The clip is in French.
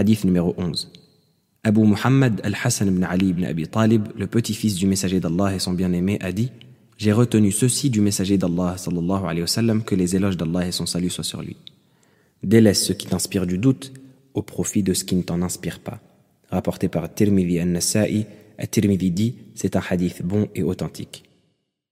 Hadith numéro 11. Abu Muhammad al-Hassan ibn Ali ibn Abi Talib, le petit-fils du messager d'Allah et son bien-aimé, a dit J'ai retenu ceci du messager d'Allah sallallahu alayhi wa sallam que les éloges d'Allah et son salut soient sur lui. Délaisse ce qui t'inspire du doute au profit de ce qui ne t'en inspire pas. Rapporté par Tirmidhi al-Nasa'i, Tirmidhi dit C'est un hadith bon et authentique.